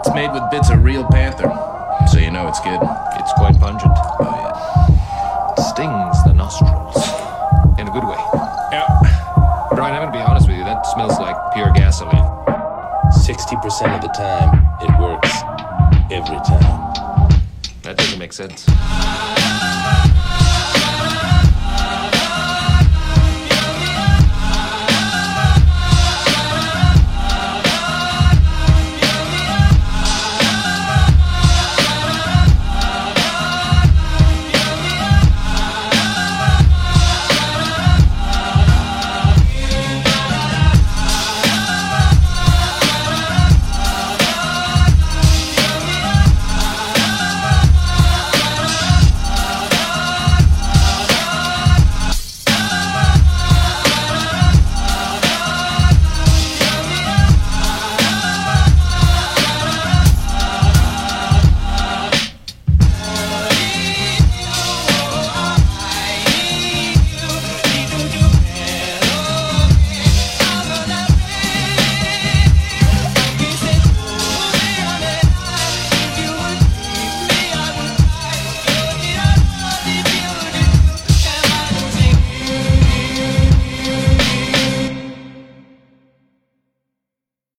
It's made with bits of real panther. So you know it's good. It's quite pungent. Oh, yeah. It stings the nostrils. In a good way. Yeah. Brian, I'm gonna be honest with you, that smells like pure gasoline. 60% of the time, it works. Every time. That doesn't make sense.